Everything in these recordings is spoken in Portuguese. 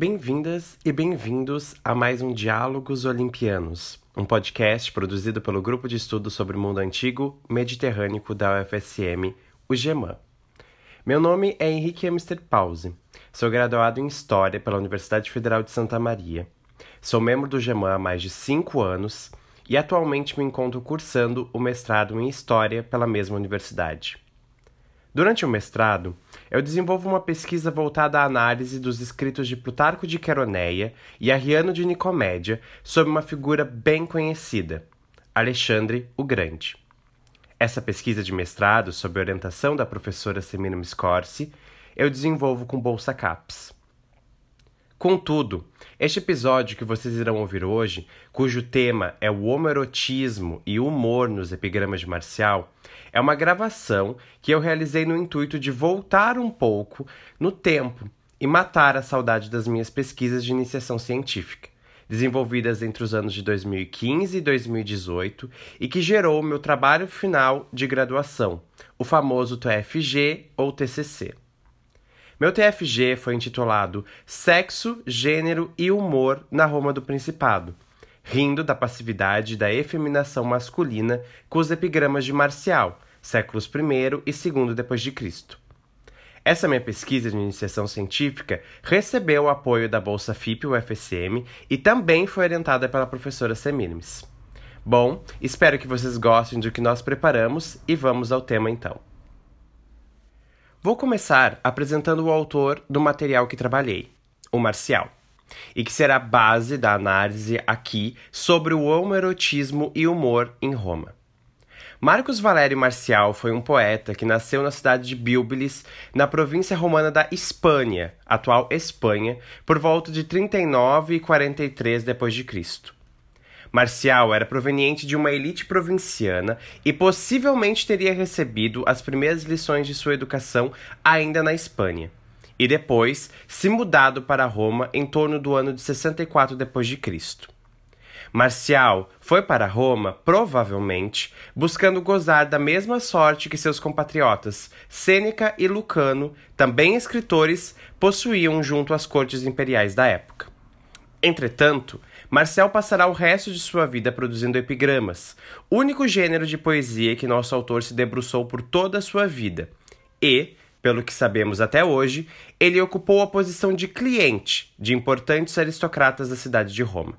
Bem-vindas e bem-vindos a mais um Diálogos Olimpianos, um podcast produzido pelo Grupo de Estudo sobre o Mundo Antigo Mediterrâneo da UFSM, o GEMAN. Meu nome é Henrique Amster Pause, sou graduado em História pela Universidade Federal de Santa Maria. Sou membro do GEMAN há mais de cinco anos e atualmente me encontro cursando o mestrado em História pela mesma universidade. Durante o mestrado, eu desenvolvo uma pesquisa voltada à análise dos escritos de Plutarco de Queroneia e Arriano de Nicomédia sobre uma figura bem conhecida, Alexandre o Grande. Essa pesquisa de mestrado, sob orientação da professora Semina Scorsi, eu desenvolvo com Bolsa CAPES. Contudo, este episódio que vocês irão ouvir hoje, cujo tema é o homerotismo e humor nos epigramas de Marcial, é uma gravação que eu realizei no intuito de voltar um pouco no tempo e matar a saudade das minhas pesquisas de iniciação científica, desenvolvidas entre os anos de 2015 e 2018 e que gerou o meu trabalho final de graduação, o famoso TFG ou TCC. Meu TFG foi intitulado Sexo, Gênero e Humor na Roma do Principado, rindo da passividade e da efeminação masculina com os epigramas de Marcial, séculos I e II depois de Cristo. Essa minha pesquisa de iniciação científica recebeu o apoio da Bolsa FIP UFSM e também foi orientada pela professora Semiramis. Bom, espero que vocês gostem do que nós preparamos e vamos ao tema então. Vou começar apresentando o autor do material que trabalhei, o Marcial, e que será base da análise aqui sobre o homerotismo e humor em Roma. Marcos Valério Marcial foi um poeta que nasceu na cidade de Bilbilis, na província romana da Espanha, atual Espanha, por volta de 39 e 43 d.C. Marcial era proveniente de uma elite provinciana e possivelmente teria recebido as primeiras lições de sua educação ainda na Espanha, e depois se mudado para Roma em torno do ano de 64 d.C. Marcial foi para Roma, provavelmente, buscando gozar da mesma sorte que seus compatriotas Sêneca e Lucano, também escritores, possuíam junto às cortes imperiais da época. Entretanto, Marcel passará o resto de sua vida produzindo epigramas, único gênero de poesia que nosso autor se debruçou por toda a sua vida. E, pelo que sabemos até hoje, ele ocupou a posição de cliente de importantes aristocratas da cidade de Roma.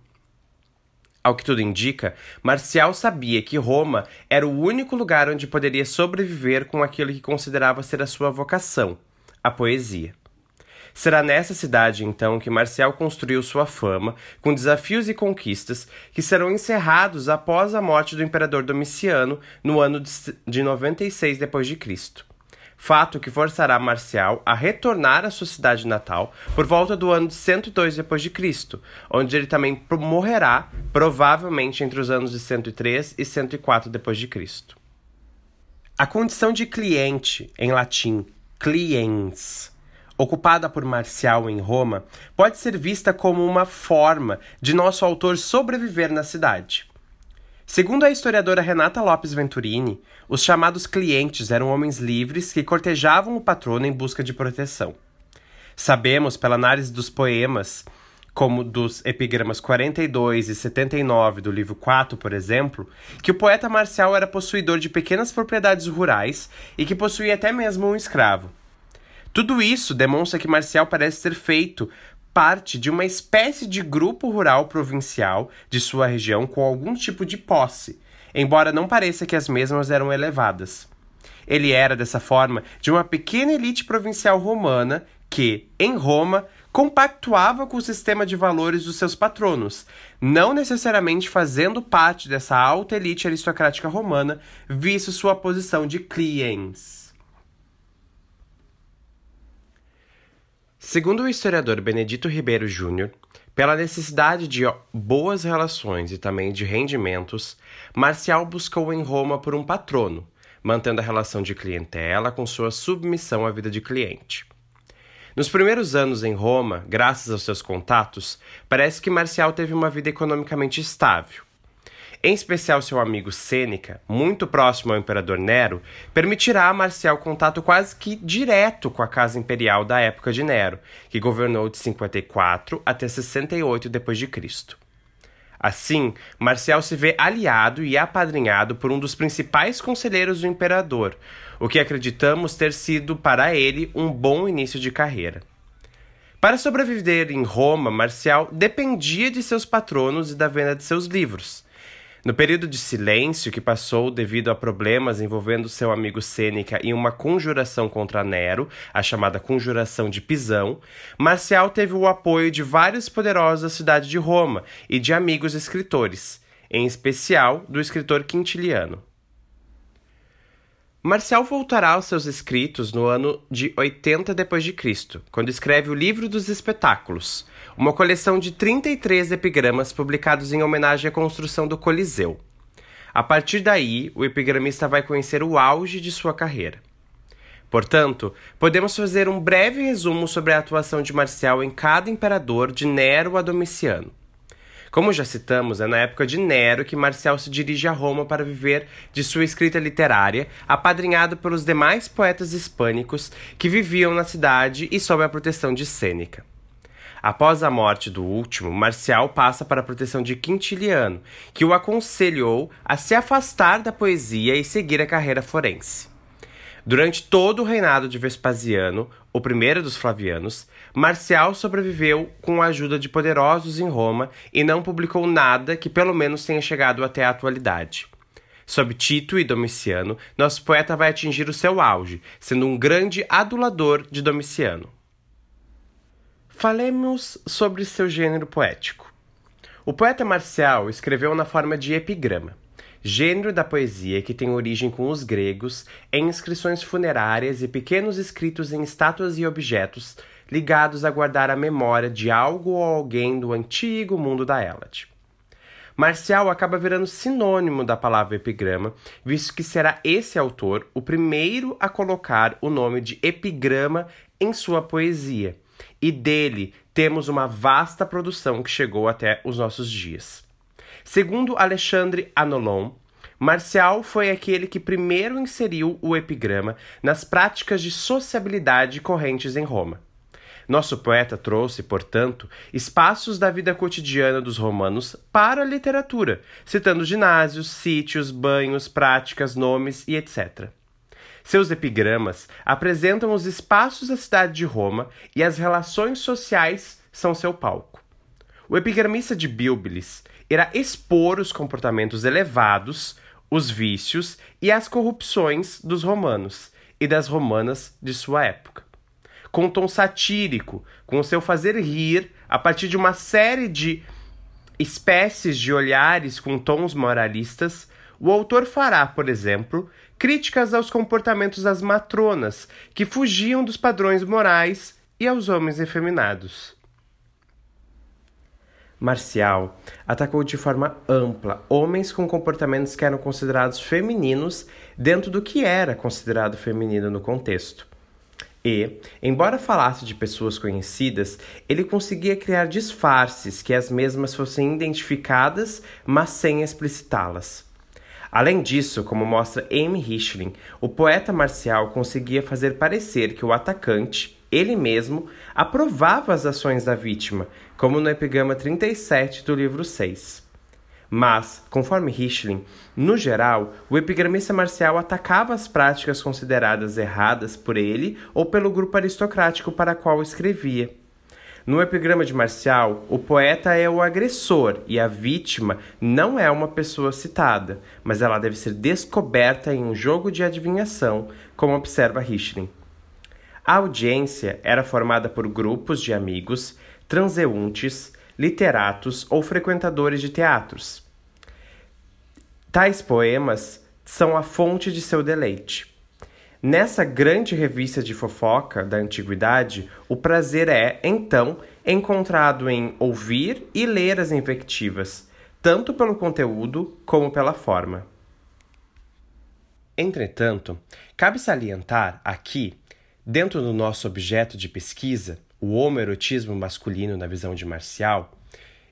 Ao que tudo indica, Marcial sabia que Roma era o único lugar onde poderia sobreviver com aquilo que considerava ser a sua vocação, a poesia. Será nessa cidade, então, que Marcial construiu sua fama, com desafios e conquistas que serão encerrados após a morte do imperador Domiciano no ano de 96 d.C. Fato que forçará Marcial a retornar à sua cidade natal por volta do ano de 102 d.C., onde ele também morrerá, provavelmente entre os anos de 103 e 104 d.C. A condição de cliente, em latim, cliens, ocupada por Marcial em Roma, pode ser vista como uma forma de nosso autor sobreviver na cidade. Segundo a historiadora Renata Lopes Venturini, os chamados clientes eram homens livres que cortejavam o patrono em busca de proteção. Sabemos, pela análise dos poemas, como dos epigramas 42 e 79 do livro 4, por exemplo, que o poeta Marcial era possuidor de pequenas propriedades rurais e que possuía até mesmo um escravo. Tudo isso demonstra que Marcial parece ter feito parte de uma espécie de grupo rural provincial de sua região com algum tipo de posse, embora não pareça que as mesmas eram elevadas. Ele era, dessa forma, de uma pequena elite provincial romana que, em Roma, compactuava com o sistema de valores dos seus patronos, não necessariamente fazendo parte dessa alta elite aristocrática romana, visto sua posição de cliens. Segundo o historiador Benedito Ribeiro Júnior, pela necessidade de boas relações e também de rendimentos, Marcial buscou em Roma por um patrono, mantendo a relação de clientela com sua submissão à vida de cliente. Nos primeiros anos em Roma, graças aos seus contatos, parece que Marcial teve uma vida economicamente estável. Em especial seu amigo Sêneca, muito próximo ao imperador Nero, permitirá a Marcial contato quase que direto com a casa imperial da época de Nero, que governou de 54 até 68 d.C. Assim, Marcial se vê aliado e apadrinhado por um dos principais conselheiros do imperador, o que acreditamos ter sido para ele um bom início de carreira. Para sobreviver em Roma, Marcial dependia de seus patronos e da venda de seus livros. No período de silêncio que passou devido a problemas envolvendo seu amigo Sêneca e uma conjuração contra Nero, a chamada Conjuração de Pisão, Marcial teve o apoio de vários poderosos da cidade de Roma e de amigos escritores, em especial do escritor Quintiliano. Marcial voltará aos seus escritos no ano de 80 d.C., quando escreve o Livro dos Espetáculos, uma coleção de 33 epigramas publicados em homenagem à construção do Coliseu. A partir daí, o epigramista vai conhecer o auge de sua carreira. Portanto, podemos fazer um breve resumo sobre a atuação de Marcial em cada imperador de Nero a Domiciano. Como já citamos, é na época de Nero que Marcial se dirige a Roma para viver de sua escrita literária, apadrinhado pelos demais poetas hispânicos que viviam na cidade e sob a proteção de Sêneca. Após a morte do último, Marcial passa para a proteção de Quintiliano, que o aconselhou a se afastar da poesia e seguir a carreira forense. Durante todo o reinado de Vespasiano, o primeiro dos Flavianos, Marcial sobreviveu com a ajuda de poderosos em Roma e não publicou nada que pelo menos tenha chegado até a atualidade. Sob Tito e Domiciano, nosso poeta vai atingir o seu auge, sendo um grande adulador de Domiciano. Falemos sobre seu gênero poético. O poeta Marcial escreveu na forma de epigrama gênero da poesia que tem origem com os gregos, em inscrições funerárias e pequenos escritos em estátuas e objetos ligados a guardar a memória de algo ou alguém do antigo mundo da Hélade. Marcial acaba virando sinônimo da palavra epigrama, visto que será esse autor o primeiro a colocar o nome de epigrama em sua poesia, e dele temos uma vasta produção que chegou até os nossos dias. Segundo Alexandre Anolon, Marcial foi aquele que primeiro inseriu o epigrama nas práticas de sociabilidade correntes em Roma. Nosso poeta trouxe, portanto, espaços da vida cotidiana dos romanos para a literatura, citando ginásios, sítios, banhos, práticas, nomes e etc. Seus epigramas apresentam os espaços da cidade de Roma e as relações sociais são seu palco. O epigramista de Bíblis irá expor os comportamentos elevados, os vícios e as corrupções dos romanos e das romanas de sua época. Com um tom satírico, com o seu fazer rir, a partir de uma série de espécies de olhares com tons moralistas, o autor fará, por exemplo, críticas aos comportamentos das matronas, que fugiam dos padrões morais, e aos homens efeminados. Marcial atacou de forma ampla homens com comportamentos que eram considerados femininos dentro do que era considerado feminino no contexto. E, embora falasse de pessoas conhecidas, ele conseguia criar disfarces que as mesmas fossem identificadas, mas sem explicitá-las. Além disso, como mostra Amy Richling, o poeta marcial conseguia fazer parecer que o atacante, ele mesmo, aprovava as ações da vítima, como no epigrama 37 do livro 6. Mas, conforme Richling, no geral, o epigramista marcial atacava as práticas consideradas erradas por ele ou pelo grupo aristocrático para qual escrevia. No epigrama de Marcial, o poeta é o agressor e a vítima não é uma pessoa citada, mas ela deve ser descoberta em um jogo de adivinhação, como observa Richling. A audiência era formada por grupos de amigos transeuntes, literatos ou frequentadores de teatros. Tais poemas são a fonte de seu deleite. Nessa grande revista de fofoca da antiguidade, o prazer é, então, encontrado em ouvir e ler as invectivas, tanto pelo conteúdo como pela forma. Entretanto, cabe salientar aqui, dentro do nosso objeto de pesquisa, o homoerotismo masculino na visão de Marcial,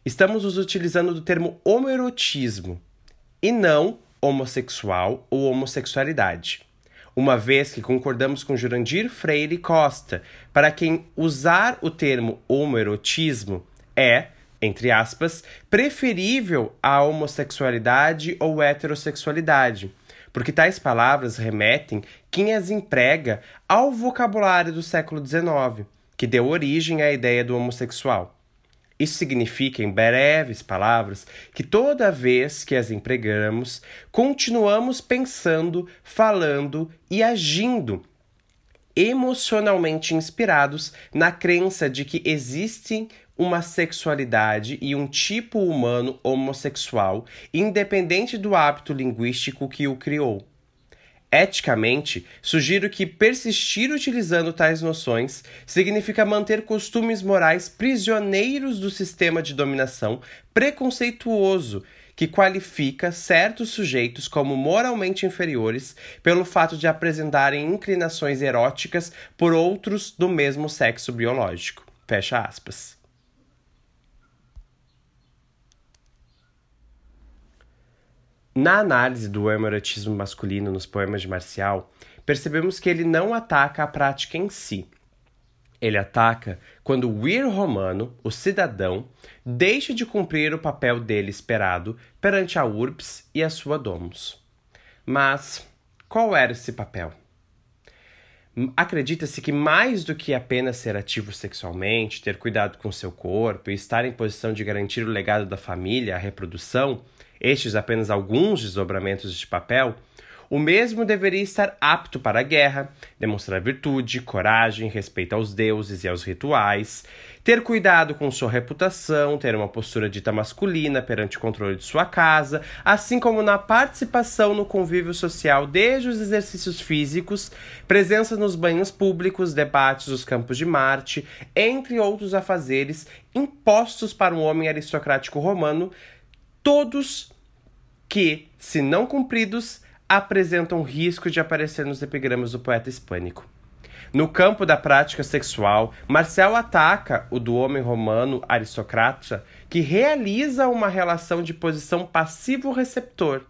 estamos nos utilizando do termo homoerotismo e não homossexual ou homossexualidade. Uma vez que concordamos com Jurandir Freire Costa, para quem usar o termo homoerotismo é, entre aspas, preferível à homossexualidade ou heterossexualidade, porque tais palavras remetem quem as emprega ao vocabulário do século XIX, que deu origem à ideia do homossexual. Isso significa, em breves palavras, que toda vez que as empregamos, continuamos pensando, falando e agindo emocionalmente inspirados na crença de que existem uma sexualidade e um tipo humano homossexual, independente do hábito linguístico que o criou. Eticamente, sugiro que persistir utilizando tais noções significa manter costumes morais prisioneiros do sistema de dominação preconceituoso que qualifica certos sujeitos como moralmente inferiores pelo fato de apresentarem inclinações eróticas por outros do mesmo sexo biológico. Fecha aspas. Na análise do homoerotismo masculino nos poemas de Marcial, percebemos que ele não ataca a prática em si. Ele ataca quando o ir romano, o cidadão, deixa de cumprir o papel dele esperado perante a urbs e a sua domus. Mas qual era esse papel? Acredita-se que mais do que apenas ser ativo sexualmente, ter cuidado com seu corpo e estar em posição de garantir o legado da família, a reprodução, estes apenas alguns desdobramentos de papel, o mesmo deveria estar apto para a guerra, demonstrar virtude, coragem, respeito aos deuses e aos rituais, ter cuidado com sua reputação, ter uma postura dita masculina perante o controle de sua casa, assim como na participação no convívio social desde os exercícios físicos, presença nos banhos públicos, debates dos campos de Marte, entre outros afazeres impostos para um homem aristocrático romano todos que, se não cumpridos, apresentam risco de aparecer nos epigramas do poeta hispânico. No campo da prática sexual, Marcel ataca o do homem romano aristocrata que realiza uma relação de posição passivo-receptor.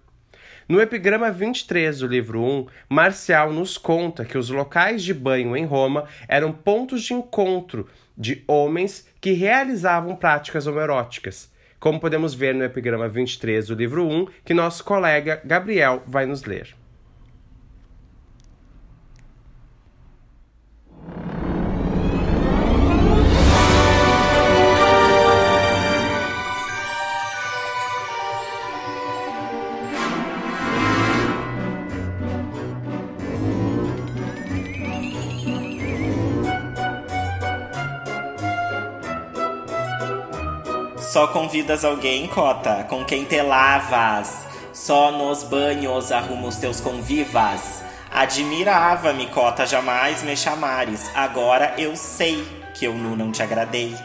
No epigrama 23 do livro 1, Marcial nos conta que os locais de banho em Roma eram pontos de encontro de homens que realizavam práticas homoeróticas como podemos ver no epigrama 23 do livro 1, que nosso colega Gabriel vai nos ler. Só convidas alguém, Cota, com quem te lavas. Só nos banhos arrumo os teus convivas. Admirava-me, Cota, jamais me chamares. Agora eu sei que eu não te agradei.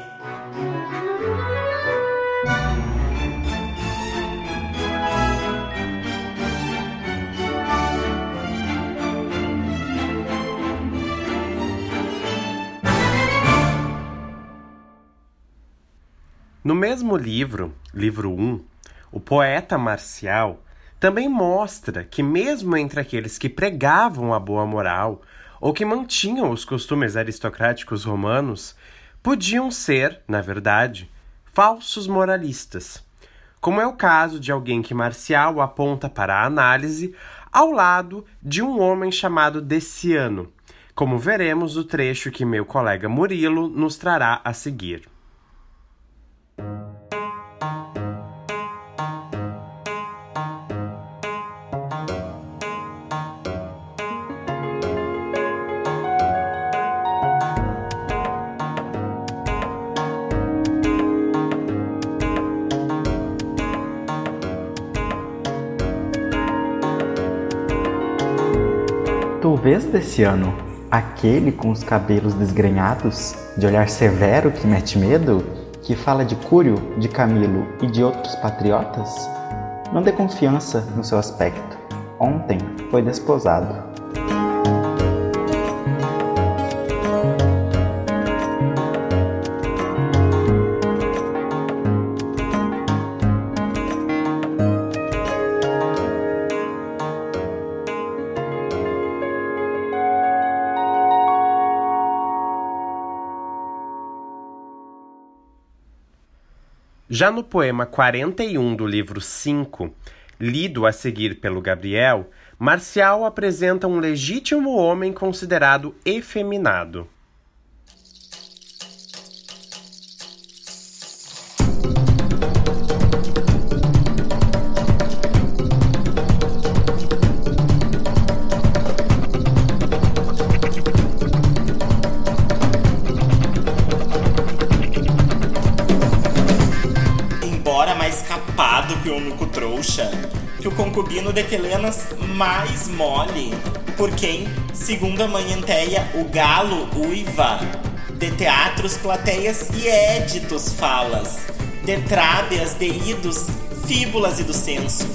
No mesmo livro, livro 1, o poeta Marcial também mostra que, mesmo entre aqueles que pregavam a boa moral ou que mantinham os costumes aristocráticos romanos, podiam ser, na verdade, falsos moralistas, como é o caso de alguém que Marcial aponta para a análise ao lado de um homem chamado Deciano, como veremos no trecho que meu colega Murilo nos trará a seguir. Vês desse ano aquele com os cabelos desgrenhados, de olhar severo que mete medo, que fala de Cúrio, de Camilo e de outros patriotas? Não dê confiança no seu aspecto. Ontem foi desposado. Já no poema 41 do livro 5, lido a seguir pelo Gabriel, Marcial apresenta um legítimo homem considerado efeminado. Mais mole, por quem, segundo a manhenteia, o galo uiva, de teatros, plateias e éditos falas, de trábeas, de idos, fíbulas e do senso.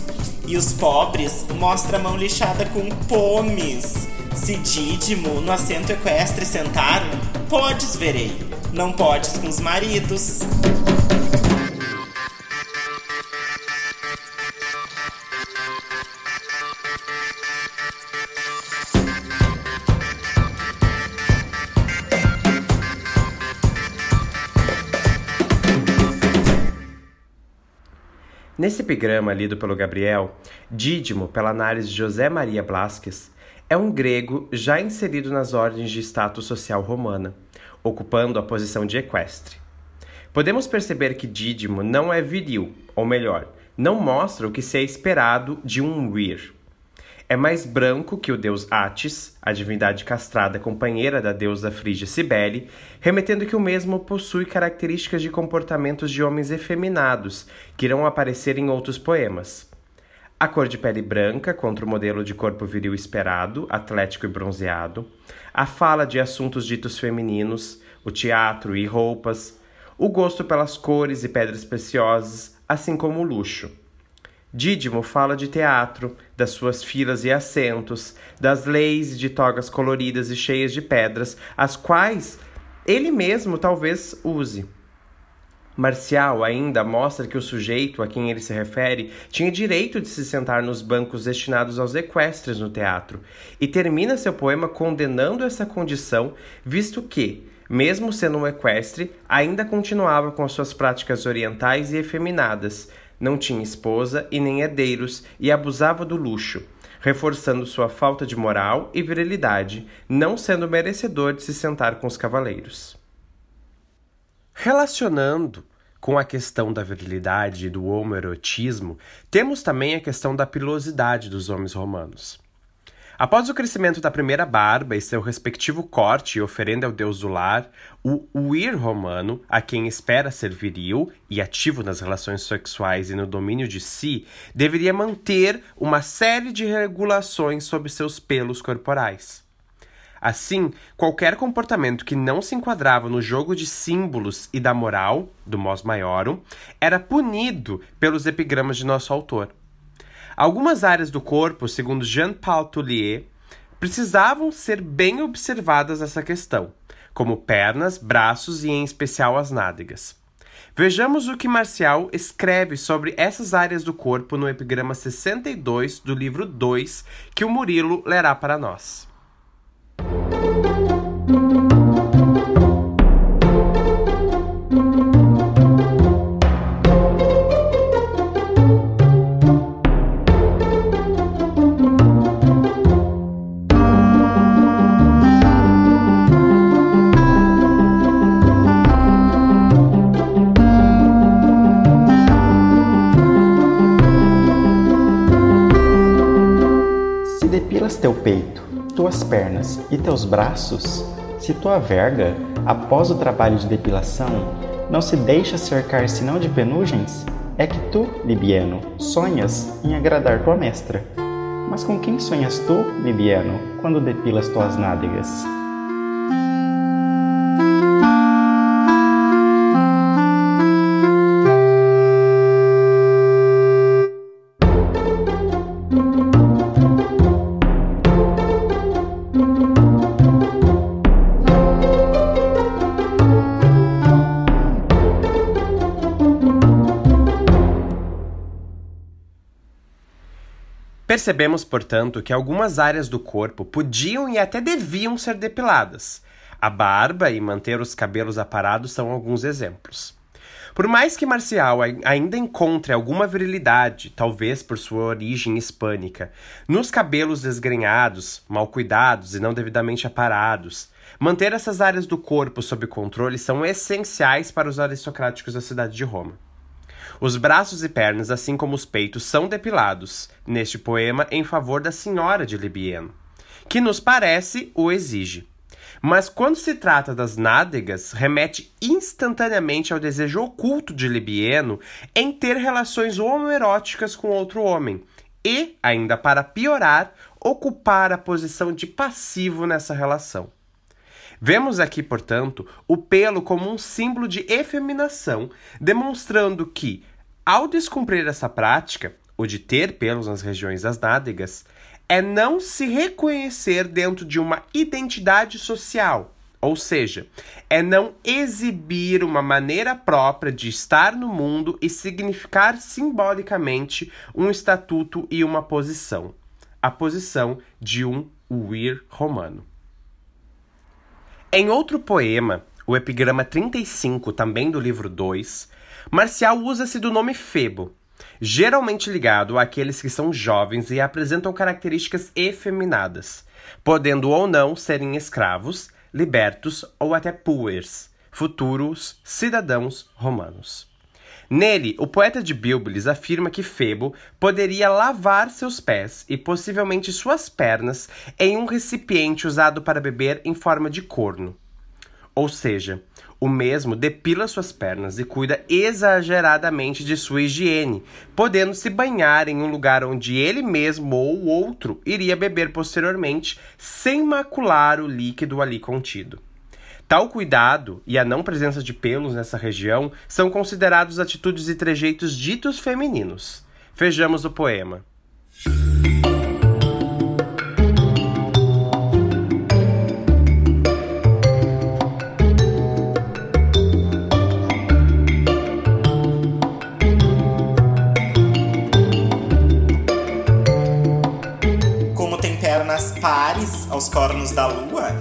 E os pobres mostra a mão lixada com pomes. Se Dídimo no assento equestre sentar, podes verei, não podes com os maridos. Nesse epigrama lido pelo Gabriel, Dídimo, pela análise de José Maria Blasques, é um grego já inserido nas ordens de status social romana, ocupando a posição de equestre. Podemos perceber que Dídimo não é viril, ou melhor, não mostra o que se é esperado de um vir. É mais branco que o deus Atis, a divindade castrada companheira da deusa frígia Cibele, remetendo que o mesmo possui características de comportamentos de homens efeminados, que irão aparecer em outros poemas. A cor de pele branca contra o modelo de corpo viril esperado, atlético e bronzeado, a fala de assuntos ditos femininos, o teatro e roupas, o gosto pelas cores e pedras preciosas, assim como o luxo. Dídimo fala de teatro, das suas filas e assentos, das leis de togas coloridas e cheias de pedras, as quais ele mesmo talvez use. Marcial ainda mostra que o sujeito a quem ele se refere tinha direito de se sentar nos bancos destinados aos equestres no teatro, e termina seu poema condenando essa condição, visto que, mesmo sendo um equestre, ainda continuava com suas práticas orientais e efeminadas, não tinha esposa e nem herdeiros e abusava do luxo, reforçando sua falta de moral e virilidade, não sendo merecedor de se sentar com os cavaleiros. Relacionando com a questão da virilidade e do homoerotismo, temos também a questão da pilosidade dos homens romanos. Após o crescimento da primeira barba e seu respectivo corte e oferenda ao deus do lar, o Uir romano, a quem espera ser viril e ativo nas relações sexuais e no domínio de si, deveria manter uma série de regulações sobre seus pelos corporais. Assim, qualquer comportamento que não se enquadrava no jogo de símbolos e da moral, do mos maiorum, era punido pelos epigramas de nosso autor. Algumas áreas do corpo, segundo Jean-Paul Toulier, precisavam ser bem observadas nessa questão, como pernas, braços e, em especial, as nádegas. Vejamos o que Marcial escreve sobre essas áreas do corpo no epigrama 62 do livro 2, que o Murilo lerá para nós. Pernas e teus braços, se tua verga, após o trabalho de depilação, não se deixa cercar senão de penugens, é que tu, Libiano, sonhas em agradar tua mestra. Mas com quem sonhas tu, Libiano, quando depilas tuas nádegas? Percebemos, portanto, que algumas áreas do corpo podiam e até deviam ser depiladas. A barba e manter os cabelos aparados são alguns exemplos. Por mais que Marcial ainda encontre alguma virilidade, talvez por sua origem hispânica, nos cabelos desgrenhados, mal cuidados e não devidamente aparados, manter essas áreas do corpo sob controle são essenciais para os aristocráticos da cidade de Roma. Os braços e pernas, assim como os peitos, são depilados, neste poema em favor da senhora de Libieno, que nos parece o exige. Mas quando se trata das nádegas, remete instantaneamente ao desejo oculto de Libieno em ter relações homoeróticas com outro homem, e, ainda para piorar, ocupar a posição de passivo nessa relação. Vemos aqui, portanto, o pelo como um símbolo de efeminação, demonstrando que, ao descumprir essa prática, o de ter pelos nas regiões das nádegas, é não se reconhecer dentro de uma identidade social, ou seja, é não exibir uma maneira própria de estar no mundo e significar simbolicamente um estatuto e uma posição, a posição de um vir romano. Em outro poema, o epigrama 35, também do livro 2, Marcial usa-se do nome Febo, geralmente ligado àqueles que são jovens e apresentam características efeminadas, podendo ou não serem escravos, libertos ou até puers, futuros cidadãos romanos. Nele, o poeta de Bíblis afirma que Febo poderia lavar seus pés e possivelmente suas pernas em um recipiente usado para beber em forma de corno. Ou seja, o mesmo depila suas pernas e cuida exageradamente de sua higiene, podendo se banhar em um lugar onde ele mesmo ou outro iria beber posteriormente, sem macular o líquido ali contido. Tal cuidado e a não presença de pelos nessa região são considerados atitudes e trejeitos ditos femininos. Vejamos o poema. Como tem pernas pares aos cornos da lua,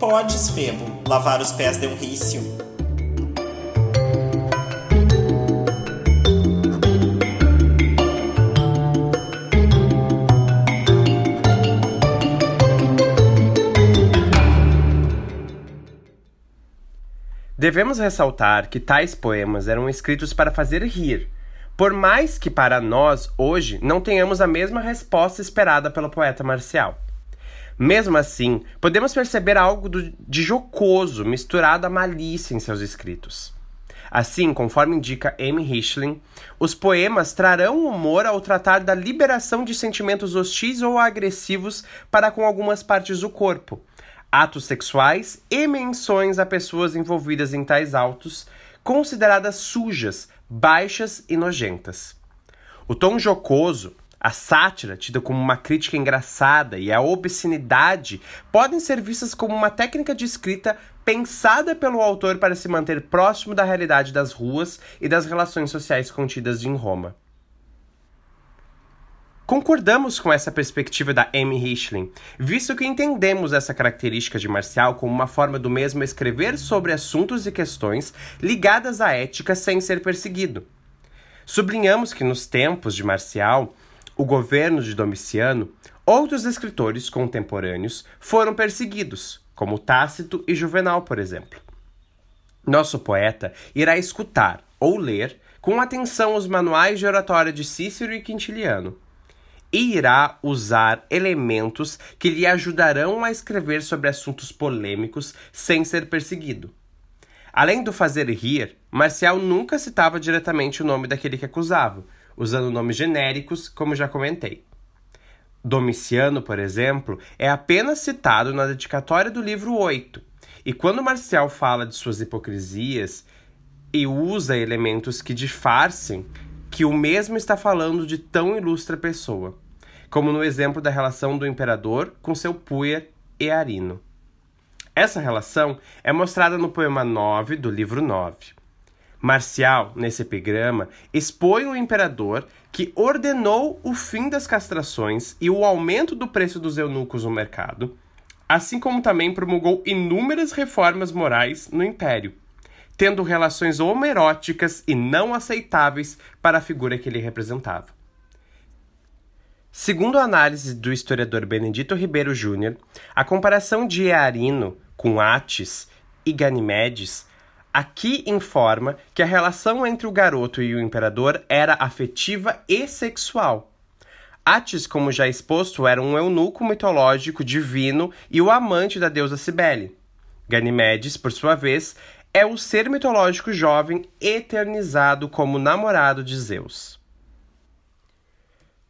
podes, Febo, lavar os pés de um rício. Devemos ressaltar que tais poemas eram escritos para fazer rir, por mais que para nós, hoje, não tenhamos a mesma resposta esperada pelo poeta marcial. Mesmo assim, podemos perceber algo de jocoso misturado à malícia em seus escritos. Assim, conforme indica Amy Hichling, os poemas trarão humor ao tratar da liberação de sentimentos hostis ou agressivos para com algumas partes do corpo, atos sexuais e menções a pessoas envolvidas em tais autos, consideradas sujas, baixas e nojentas. O tom jocoso a sátira, tida como uma crítica engraçada, e a obscenidade podem ser vistas como uma técnica de escrita pensada pelo autor para se manter próximo da realidade das ruas e das relações sociais contidas em Roma. Concordamos com essa perspectiva da Amy Hichling, visto que entendemos essa característica de Marcial como uma forma do mesmo escrever sobre assuntos e questões ligadas à ética sem ser perseguido. Sublinhamos que nos tempos de Marcial, o governo de Domiciano, outros escritores contemporâneos foram perseguidos, como Tácito e Juvenal, por exemplo. Nosso poeta irá escutar ou ler com atenção os manuais de oratória de Cícero e Quintiliano e irá usar elementos que lhe ajudarão a escrever sobre assuntos polêmicos sem ser perseguido. Além do fazer rir, Marcial nunca citava diretamente o nome daquele que acusava, usando nomes genéricos, como já comentei. Domiciano, por exemplo, é apenas citado na dedicatória do livro 8, e quando Marcial fala de suas hipocrisias e usa elementos que disfarcem que o mesmo está falando de tão ilustre pessoa, como no exemplo da relação do imperador com seu puer Earino. Essa relação é mostrada no poema 9 do livro 9. Marcial, nesse epigrama, expõe o imperador que ordenou o fim das castrações e o aumento do preço dos eunucos no mercado, assim como também promulgou inúmeras reformas morais no império, tendo relações homeróticas e não aceitáveis para a figura que ele representava. Segundo a análise do historiador Benedito Ribeiro Júnior, a comparação de Earino com Atis e Ganimedes aqui informa que a relação entre o garoto e o imperador era afetiva e sexual. Atis, como já exposto, era um eunuco mitológico divino e o amante da deusa Cibele. Ganimedes, por sua vez, é o ser mitológico jovem eternizado como namorado de Zeus.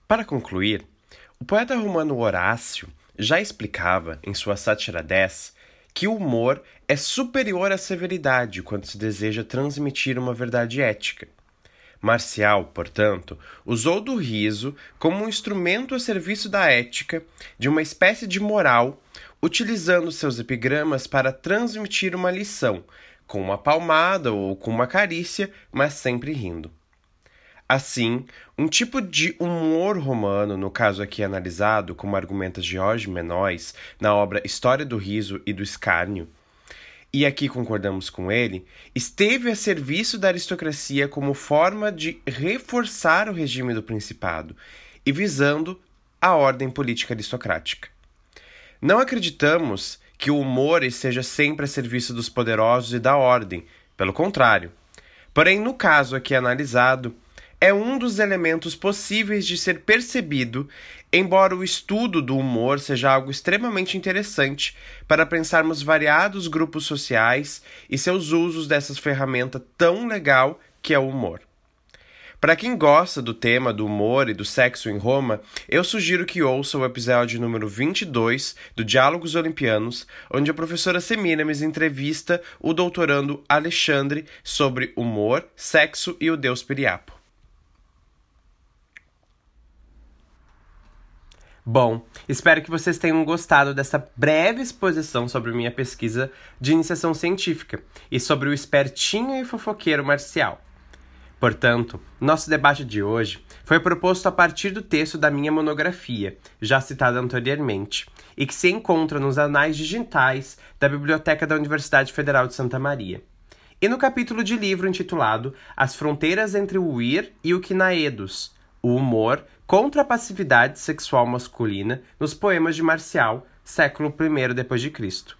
Para concluir, o poeta romano Horácio já explicava, em sua Sátira 10, que o humor é superior à severidade quando se deseja transmitir uma verdade ética. Marcial, portanto, usou do riso como um instrumento a serviço da ética, de uma espécie de moral, utilizando seus epigramas para transmitir uma lição, com uma palmada ou com uma carícia, mas sempre rindo. Assim, um tipo de humor romano, no caso aqui analisado, como argumenta George Menóis na obra História do Riso e do Escárnio, e aqui concordamos com ele, esteve a serviço da aristocracia como forma de reforçar o regime do principado e visando a ordem política aristocrática. Não acreditamos que o humor esteja sempre a serviço dos poderosos e da ordem, pelo contrário. Porém, no caso aqui analisado, é um dos elementos possíveis de ser percebido, embora o estudo do humor seja algo extremamente interessante para pensarmos variados grupos sociais e seus usos dessa ferramenta tão legal que é o humor. Para quem gosta do tema do humor e do sexo em Roma, eu sugiro que ouça o episódio número 22 do Diálogos Olimpianos, onde a professora Semiramis entrevista o doutorando Alexandre sobre humor, sexo e o deus Piriapo. Bom, espero que vocês tenham gostado dessa breve exposição sobre minha pesquisa de iniciação científica e sobre o espertinho e fofoqueiro marcial. Portanto, nosso debate de hoje foi proposto a partir do texto da minha monografia, já citada anteriormente, e que se encontra nos anais digitais da Biblioteca da Universidade Federal de Santa Maria. E no capítulo de livro intitulado As Fronteiras entre o Ir e o Quinaedos, o humor contra a passividade sexual masculina nos poemas de Marcial, século I Cristo.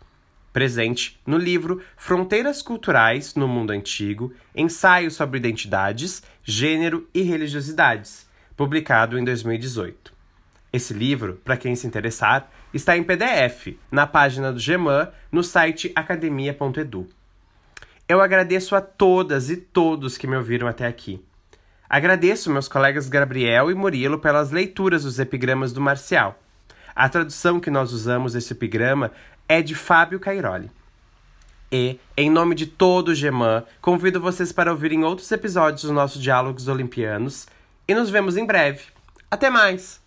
Presente no livro Fronteiras Culturais no Mundo Antigo, ensaio sobre identidades, gênero e religiosidades, publicado em 2018. Esse livro, para quem se interessar, está em PDF na página do Geman no site academia.edu. Eu agradeço a todas e todos que me ouviram até aqui. Agradeço meus colegas Gabriel e Murilo pelas leituras dos epigramas do Marcial. A tradução que nós usamos desse epigrama é de Fábio Cairoli. E, em nome de todo o Geman, convido vocês para ouvirem outros episódios dos nossos Diálogos Olimpianos e nos vemos em breve. Até mais!